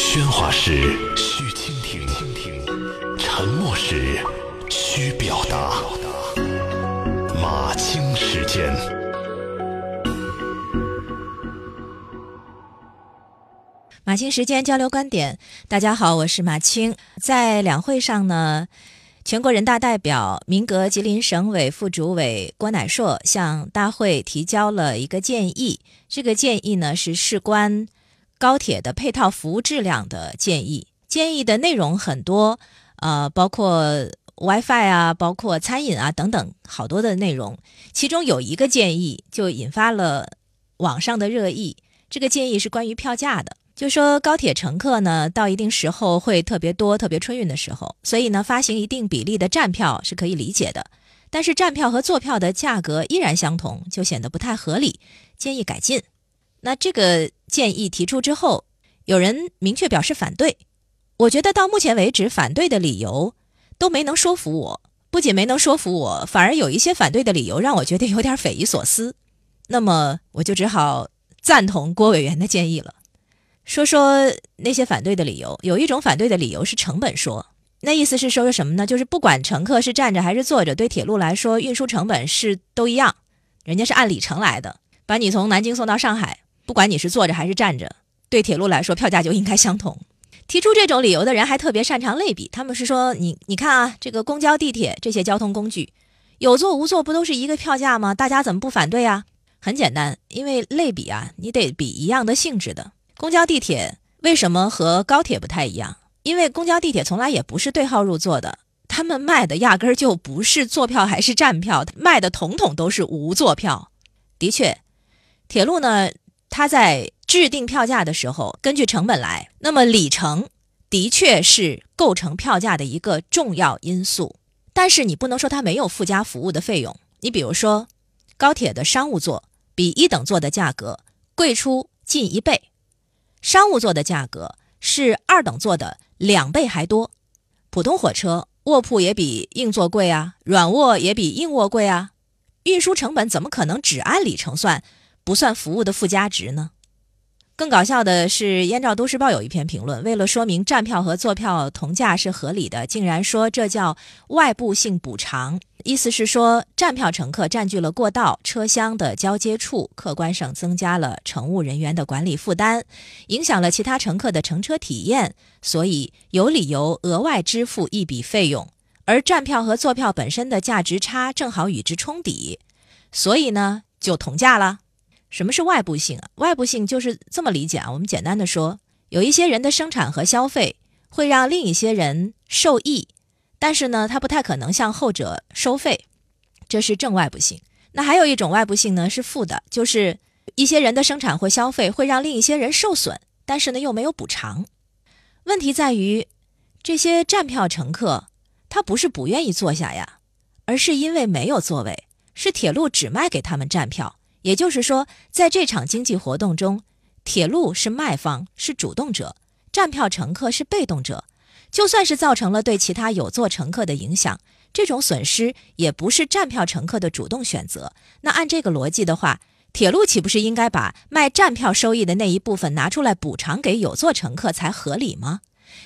喧哗时需倾听，沉默时需表达。马清时间，马清时间交流观点。大家好，我是马清。在两会上呢，全国人大代表、民革吉林省委副主委郭乃硕向大会提交了一个建议。这个建议呢是事关高铁的配套服务质量的建议。建议的内容很多，呃，包括 WiFi 啊，包括餐饮啊等等，好多的内容。其中有一个建议就引发了网上的热议。这个建议是关于票价的。就说高铁乘客呢，到一定时候会特别多，特别春运的时候，所以呢，发行一定比例的站票是可以理解的。但是站票和坐票的价格依然相同，就显得不太合理，建议改进。那这个建议提出之后，有人明确表示反对。我觉得到目前为止，反对的理由都没能说服我，不仅没能说服我，反而有一些反对的理由让我觉得有点匪夷所思。那么我就只好赞同郭委员的建议了。说说那些反对的理由，有一种反对的理由是成本说，那意思是说什么呢？就是不管乘客是站着还是坐着，对铁路来说运输成本是都一样，人家是按里程来的，把你从南京送到上海，不管你是坐着还是站着，对铁路来说票价就应该相同。提出这种理由的人还特别擅长类比，他们是说你你看啊，这个公交、地铁这些交通工具，有坐无坐不都是一个票价吗？大家怎么不反对啊？很简单，因为类比啊，你得比一样的性质的。公交、地铁为什么和高铁不太一样？因为公交、地铁从来也不是对号入座的，他们卖的压根儿就不是坐票还是站票，卖的统统都是无座票。的确，铁路呢，它在制定票价的时候根据成本来，那么里程的确是构成票价的一个重要因素。但是你不能说它没有附加服务的费用。你比如说，高铁的商务座比一等座的价格贵出近一倍。商务座的价格是二等座的两倍还多，普通火车卧铺也比硬座贵啊，软卧也比硬卧贵啊，运输成本怎么可能只按里程算，不算服务的附加值呢？更搞笑的是，《燕赵都市报》有一篇评论，为了说明站票和坐票同价是合理的，竟然说这叫外部性补偿，意思是说站票乘客占据了过道、车厢的交接处，客观上增加了乘务人员的管理负担，影响了其他乘客的乘车体验，所以有理由额外支付一笔费用。而站票和坐票本身的价值差正好与之冲抵，所以呢就同价了。什么是外部性啊？外部性就是这么理解啊。我们简单的说，有一些人的生产和消费会让另一些人受益，但是呢，他不太可能向后者收费，这是正外部性。那还有一种外部性呢，是负的，就是一些人的生产或消费会让另一些人受损，但是呢又没有补偿。问题在于，这些站票乘客他不是不愿意坐下呀，而是因为没有座位，是铁路只卖给他们站票。也就是说，在这场经济活动中，铁路是卖方，是主动者；站票乘客是被动者。就算是造成了对其他有座乘客的影响，这种损失也不是站票乘客的主动选择。那按这个逻辑的话，铁路岂不是应该把卖站票收益的那一部分拿出来补偿给有座乘客才合理吗？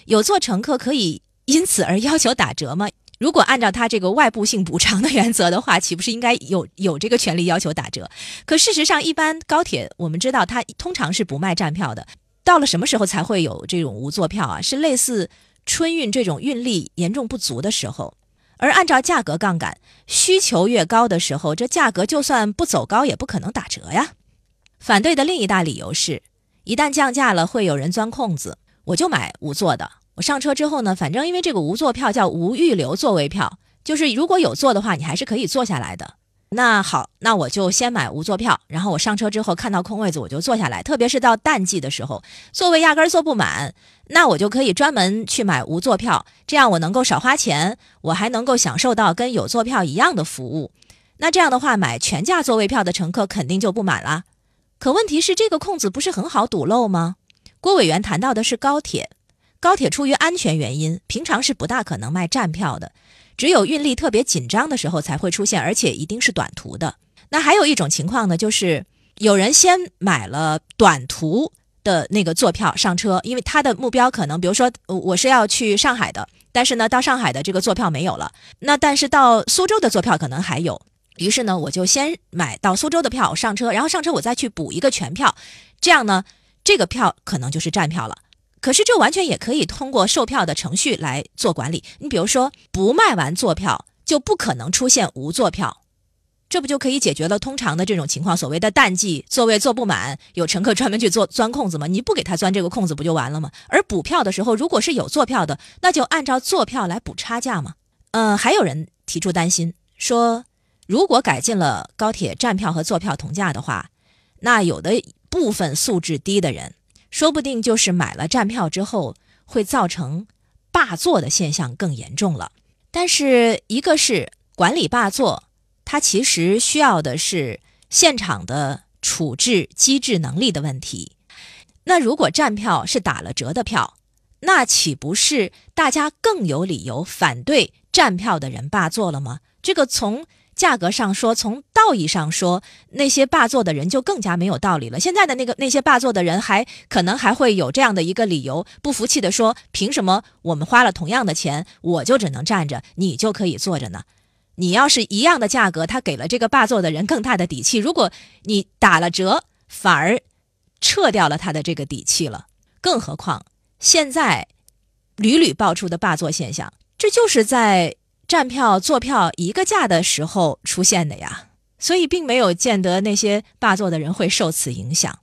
有座乘客可以因此而要求打折吗？如果按照他这个外部性补偿的原则的话，岂不是应该有有这个权利要求打折？可事实上，一般高铁我们知道，它通常是不卖站票的。到了什么时候才会有这种无座票啊？是类似春运这种运力严重不足的时候。而按照价格杠杆，需求越高的时候，这价格就算不走高，也不可能打折呀。反对的另一大理由是，一旦降价了，会有人钻空子，我就买无座的。我上车之后呢，反正因为这个无座票叫无预留座位票，就是如果有座的话，你还是可以坐下来的。那好，那我就先买无座票，然后我上车之后看到空位子我就坐下来。特别是到淡季的时候，座位压根儿坐不满，那我就可以专门去买无座票，这样我能够少花钱，我还能够享受到跟有座票一样的服务。那这样的话，买全价座位票的乘客肯定就不满了。可问题是，这个空子不是很好堵漏吗？郭委员谈到的是高铁。高铁出于安全原因，平常是不大可能卖站票的，只有运力特别紧张的时候才会出现，而且一定是短途的。那还有一种情况呢，就是有人先买了短途的那个坐票上车，因为他的目标可能，比如说我是要去上海的，但是呢，到上海的这个坐票没有了，那但是到苏州的坐票可能还有，于是呢，我就先买到苏州的票上车，然后上车我再去补一个全票，这样呢，这个票可能就是站票了。可是这完全也可以通过售票的程序来做管理。你比如说，不卖完坐票，就不可能出现无坐票。这不就可以解决了通常的这种情况，所谓的淡季座位坐不满，有乘客专门去做钻空子吗？你不给他钻这个空子不就完了吗？而补票的时候，如果是有坐票的，那就按照坐票来补差价嘛。呃，还有人提出担心，说如果改进了高铁站票和坐票同价的话，那有的部分素质低的人，说不定就是买了站票之后会造成霸座的现象更严重了。但是一个是管理霸座。它其实需要的是现场的处置机制能力的问题。那如果站票是打了折的票，那岂不是大家更有理由反对站票的人霸座了吗？这个从价格上说，从道义上说，那些霸座的人就更加没有道理了。现在的那个那些霸座的人还可能还会有这样的一个理由，不服气的说：凭什么我们花了同样的钱，我就只能站着，你就可以坐着呢？你要是一样的价格，他给了这个霸座的人更大的底气。如果你打了折，反而撤掉了他的这个底气了。更何况现在屡屡爆出的霸座现象，这就是在站票坐票一个价的时候出现的呀。所以并没有见得那些霸座的人会受此影响。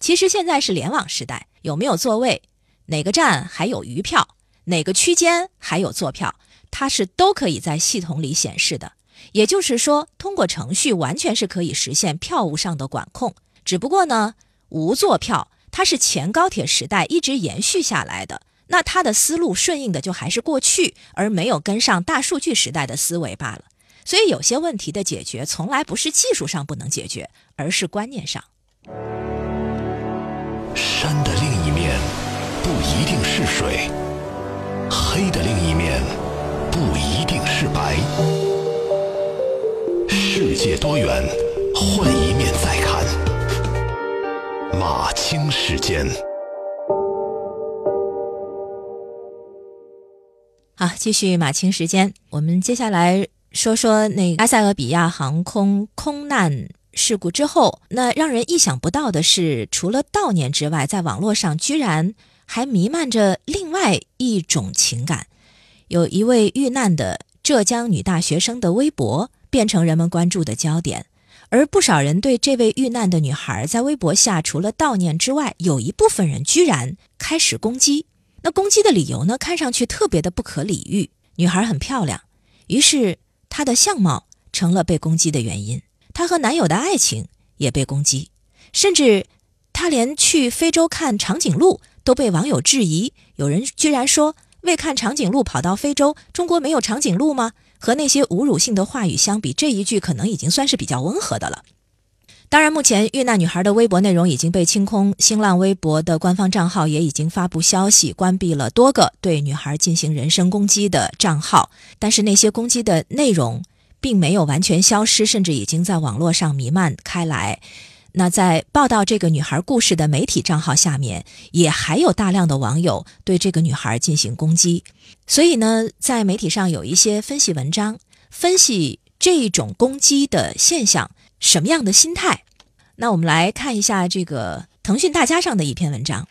其实现在是联网时代，有没有座位，哪个站还有余票，哪个区间还有坐票。它是都可以在系统里显示的，也就是说，通过程序完全是可以实现票务上的管控。只不过呢，无座票它是前高铁时代一直延续下来的，那他的思路顺应的就还是过去，而没有跟上大数据时代的思维罢了。所以有些问题的解决，从来不是技术上不能解决，而是观念上。山的另一面不一定是水，黑的另一面。不一定是白，世界多元，换一面再看。马清时间，好，继续马清时间。我们接下来说说那埃塞俄比亚航空空难事故之后，那让人意想不到的是，除了悼念之外，在网络上居然还弥漫着另外一种情感。有一位遇难的浙江女大学生的微博变成人们关注的焦点，而不少人对这位遇难的女孩在微博下除了悼念之外，有一部分人居然开始攻击。那攻击的理由呢？看上去特别的不可理喻。女孩很漂亮，于是她的相貌成了被攻击的原因。她和男友的爱情也被攻击，甚至她连去非洲看长颈鹿都被网友质疑。有人居然说。为看长颈鹿跑到非洲？中国没有长颈鹿吗？和那些侮辱性的话语相比，这一句可能已经算是比较温和的了。当然，目前遇难女孩的微博内容已经被清空，新浪微博的官方账号也已经发布消息，关闭了多个对女孩进行人身攻击的账号。但是那些攻击的内容并没有完全消失，甚至已经在网络上弥漫开来。那在报道这个女孩故事的媒体账号下面，也还有大量的网友对这个女孩进行攻击。所以呢，在媒体上有一些分析文章，分析这种攻击的现象，什么样的心态？那我们来看一下这个腾讯大家上的一篇文章。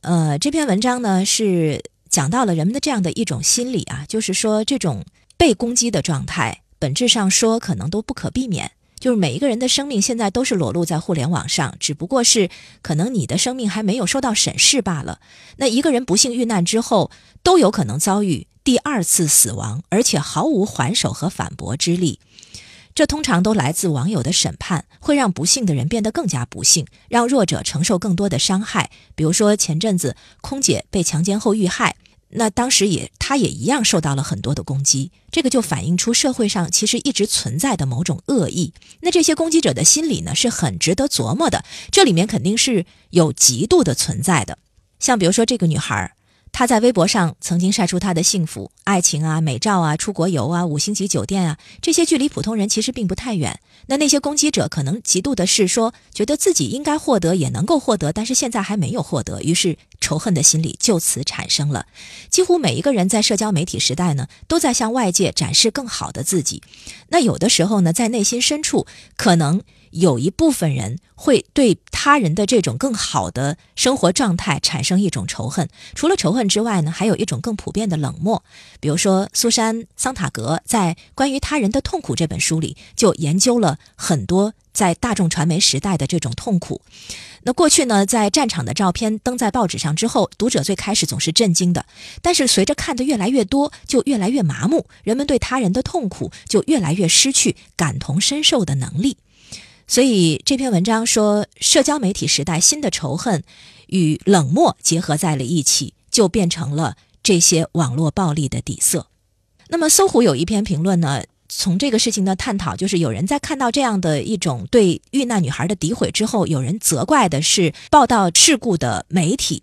呃，这篇文章呢是讲到了人们的这样的一种心理啊，就是说这种被攻击的状态，本质上说可能都不可避免。就是每一个人的生命现在都是裸露在互联网上，只不过是可能你的生命还没有受到审视罢了。那一个人不幸遇难之后，都有可能遭遇第二次死亡，而且毫无还手和反驳之力。这通常都来自网友的审判，会让不幸的人变得更加不幸，让弱者承受更多的伤害。比如说前阵子空姐被强奸后遇害。那当时也，她也一样受到了很多的攻击，这个就反映出社会上其实一直存在的某种恶意。那这些攻击者的心理呢，是很值得琢磨的。这里面肯定是有嫉妒的存在的。像比如说这个女孩，他在微博上曾经晒出他的幸福、爱情啊、美照啊、出国游啊、五星级酒店啊，这些距离普通人其实并不太远。那那些攻击者可能嫉妒的是说，觉得自己应该获得，也能够获得，但是现在还没有获得，于是仇恨的心理就此产生了。几乎每一个人在社交媒体时代呢，都在向外界展示更好的自己。那有的时候呢，在内心深处可能。有一部分人会对他人的这种更好的生活状态产生一种仇恨。除了仇恨之外呢，还有一种更普遍的冷漠。比如说，苏珊·桑塔格在《关于他人的痛苦》这本书里就研究了很多在大众传媒时代的这种痛苦。那过去呢，在战场的照片登在报纸上之后，读者最开始总是震惊的，但是随着看的越来越多，就越来越麻木，人们对他人的痛苦就越来越失去感同身受的能力。所以这篇文章说，社交媒体时代新的仇恨与冷漠结合在了一起，就变成了这些网络暴力的底色。那么，搜狐有一篇评论呢，从这个事情的探讨，就是有人在看到这样的一种对遇难女孩的诋毁之后，有人责怪的是报道事故的媒体。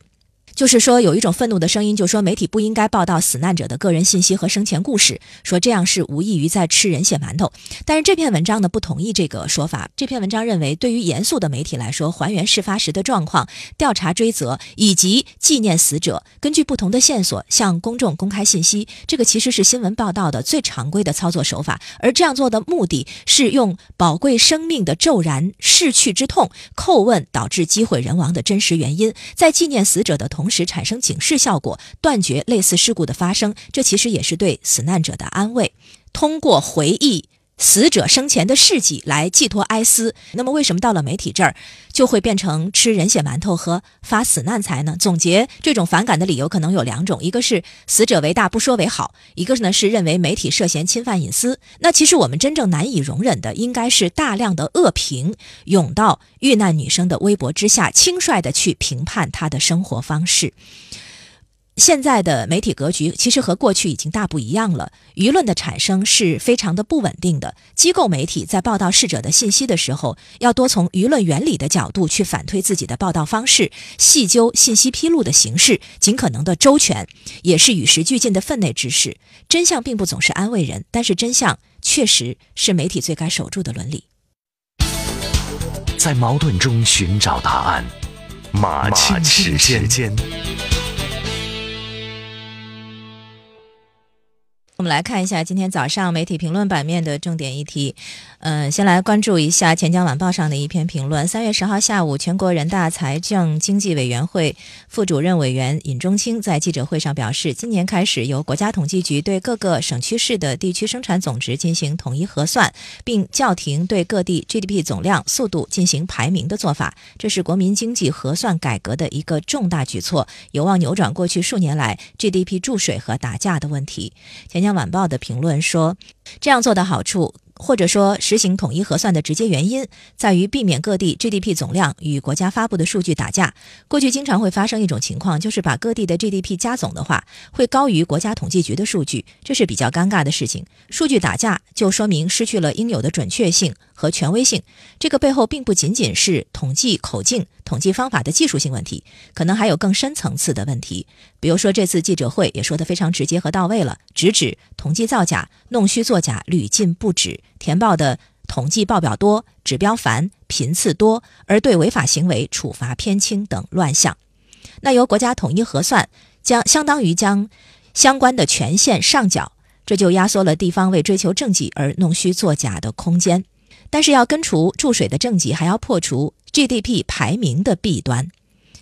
就是说，有一种愤怒的声音，就说媒体不应该报道死难者的个人信息和生前故事，说这样是无异于在吃人血馒头。但是这篇文章呢，不同意这个说法。这篇文章认为，对于严肃的媒体来说，还原事发时的状况、调查追责以及纪念死者，根据不同的线索向公众公开信息，这个其实是新闻报道的最常规的操作手法。而这样做的目的是用宝贵生命的骤然逝去之痛叩问导致机毁人亡的真实原因，在纪念死者的同。同时产生警示效果，断绝类似事故的发生。这其实也是对死难者的安慰。通过回忆死者生前的事迹来寄托哀思。那么，为什么到了媒体这儿就会变成吃人血馒头和发死难财呢？总结这种反感的理由可能有两种：一个是死者为大不说为好；一个呢是认为媒体涉嫌侵犯隐私。那其实我们真正难以容忍的，应该是大量的恶评涌到。遇难女生的微博之下，轻率的去评判她的生活方式。现在的媒体格局其实和过去已经大不一样了，舆论的产生是非常的不稳定的。机构媒体在报道逝者的信息的时候，要多从舆论原理的角度去反推自己的报道方式，细究信息披露的形式，尽可能的周全，也是与时俱进的分内之事。真相并不总是安慰人，但是真相确实是媒体最该守住的伦理。在矛盾中寻找答案，马庆时间。我们来看一下今天早上媒体评论版面的重点议题。嗯，先来关注一下《钱江晚报》上的一篇评论。三月十号下午，全国人大财政经济委员会副主任委员尹中青在记者会上表示，今年开始由国家统计局对各个省区市的地区生产总值进行统一核算，并叫停对各地 GDP 总量、速度进行排名的做法。这是国民经济核算改革的一个重大举措，有望扭转过去数年来 GDP 注水和打架的问题。钱江。《晚报》的评论说，这样做的好处。或者说，实行统一核算的直接原因在于避免各地 GDP 总量与国家发布的数据打架。过去经常会发生一种情况，就是把各地的 GDP 加总的话，会高于国家统计局的数据，这是比较尴尬的事情。数据打架就说明失去了应有的准确性和权威性。这个背后并不仅仅是统计口径、统计方法的技术性问题，可能还有更深层次的问题。比如说，这次记者会也说得非常直接和到位了，直指统计造假、弄虚作假屡禁不止。填报的统计报表多、指标繁、频次多，而对违法行为处罚偏轻等乱象。那由国家统一核算，将相当于将相关的权限上缴，这就压缩了地方为追求政绩而弄虚作假的空间。但是要根除注水的政绩，还要破除 GDP 排名的弊端。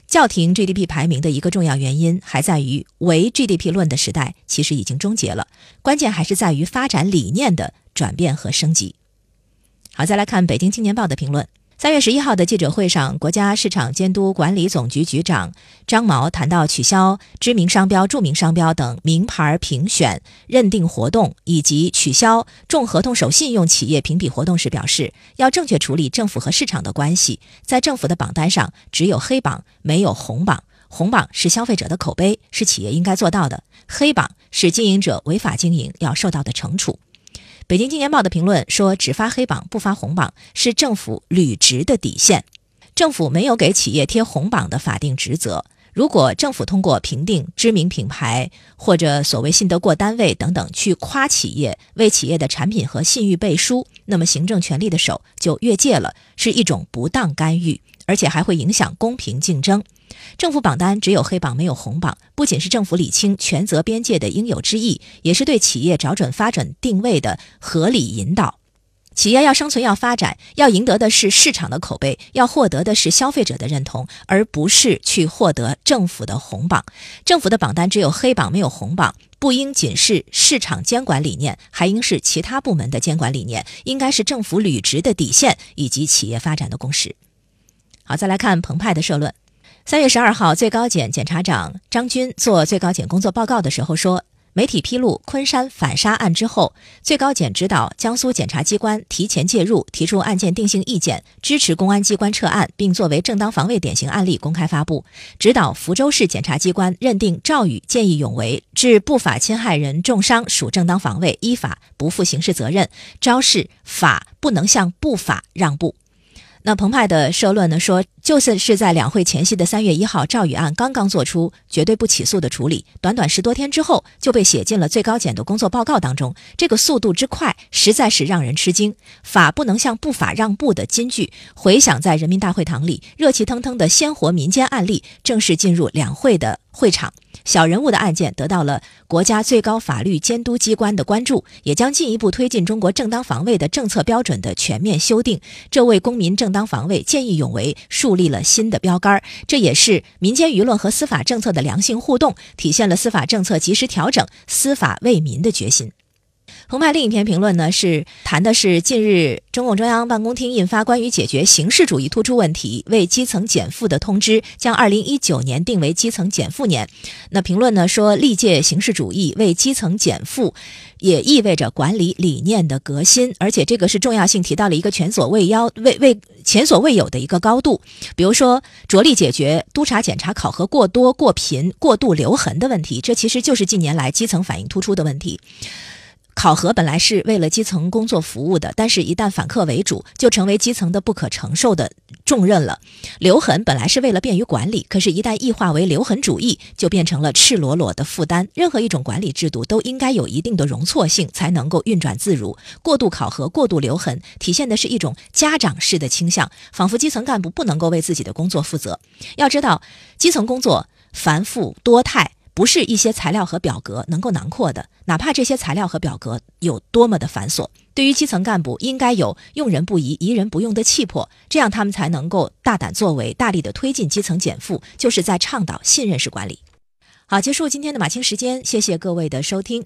叫停 GDP 排名的一个重要原因，还在于唯 GDP 论的时代其实已经终结了，关键还是在于发展理念的。转变和升级。好，再来看《北京青年报》的评论。三月十一号的记者会上，国家市场监督管理总局局长张毛谈到取消知名商标、著名商标等名牌评选认定活动，以及取消重合同守信用企业评比活动时，表示要正确处理政府和市场的关系。在政府的榜单上，只有黑榜，没有红榜。红榜是消费者的口碑，是企业应该做到的；黑榜是经营者违法经营要受到的惩处。北京青年报的评论说：“只发黑榜不发红榜是政府履职的底线。政府没有给企业贴红榜的法定职责。如果政府通过评定知名品牌或者所谓信得过单位等等去夸企业，为企业的产品和信誉背书，那么行政权力的手就越界了，是一种不当干预，而且还会影响公平竞争。政府榜单只有黑榜没有红榜，不仅是政府理清权责边界的应有之义，也是对企业找准发展定位的合理引导。企业要生存、要发展，要赢得的是市场的口碑，要获得的是消费者的认同，而不是去获得政府的红榜。政府的榜单只有黑榜没有红榜，不应仅是市场监管理念，还应是其他部门的监管理念，应该是政府履职的底线以及企业发展的共识。好，再来看澎湃的社论。三月十二号，最高检检察长张军做最高检工作报告的时候说，媒体披露昆山反杀案之后，最高检指导江苏检察机关提前介入，提出案件定性意见，支持公安机关撤案，并作为正当防卫典型案例公开发布；指导福州市检察机关认定赵宇见义勇为，致不法侵害人重伤属正当防卫，依法不负刑事责任，昭示法不能向不法让步。那澎湃的社论呢说，就算是在两会前夕的三月一号，赵宇案刚刚做出绝对不起诉的处理，短短十多天之后就被写进了最高检的工作报告当中，这个速度之快，实在是让人吃惊。法不能向不法让步的金句，回响在人民大会堂里，热气腾腾的鲜活民间案例正式进入两会的会场。小人物的案件得到了国家最高法律监督机关的关注，也将进一步推进中国正当防卫的政策标准的全面修订。这为公民正当防卫见义勇为树树立了新的标杆，这也是民间舆论和司法政策的良性互动，体现了司法政策及时调整、司法为民的决心。澎湃另一篇评论呢，是谈的是近日中共中央办公厅印发关于解决形式主义突出问题、为基层减负的通知，将二零一九年定为基层减负年。那评论呢说，历届形式主义为基层减负，也意味着管理理念的革新，而且这个是重要性提到了一个前所未邀、未未前所未有的一个高度。比如说，着力解决督查检查考核过多、过频、过度留痕的问题，这其实就是近年来基层反映突出的问题。考核本来是为了基层工作服务的，但是一旦反客为主，就成为基层的不可承受的重任了。留痕本来是为了便于管理，可是，一旦异化为留痕主义，就变成了赤裸裸的负担。任何一种管理制度都应该有一定的容错性，才能够运转自如。过度考核、过度留痕，体现的是一种家长式的倾向，仿佛基层干部不能够为自己的工作负责。要知道，基层工作繁复多态。不是一些材料和表格能够囊括的，哪怕这些材料和表格有多么的繁琐，对于基层干部应该有用人不疑、疑人不用的气魄，这样他们才能够大胆作为，大力的推进基层减负，就是在倡导信任式管理。好，结束今天的马清时间，谢谢各位的收听。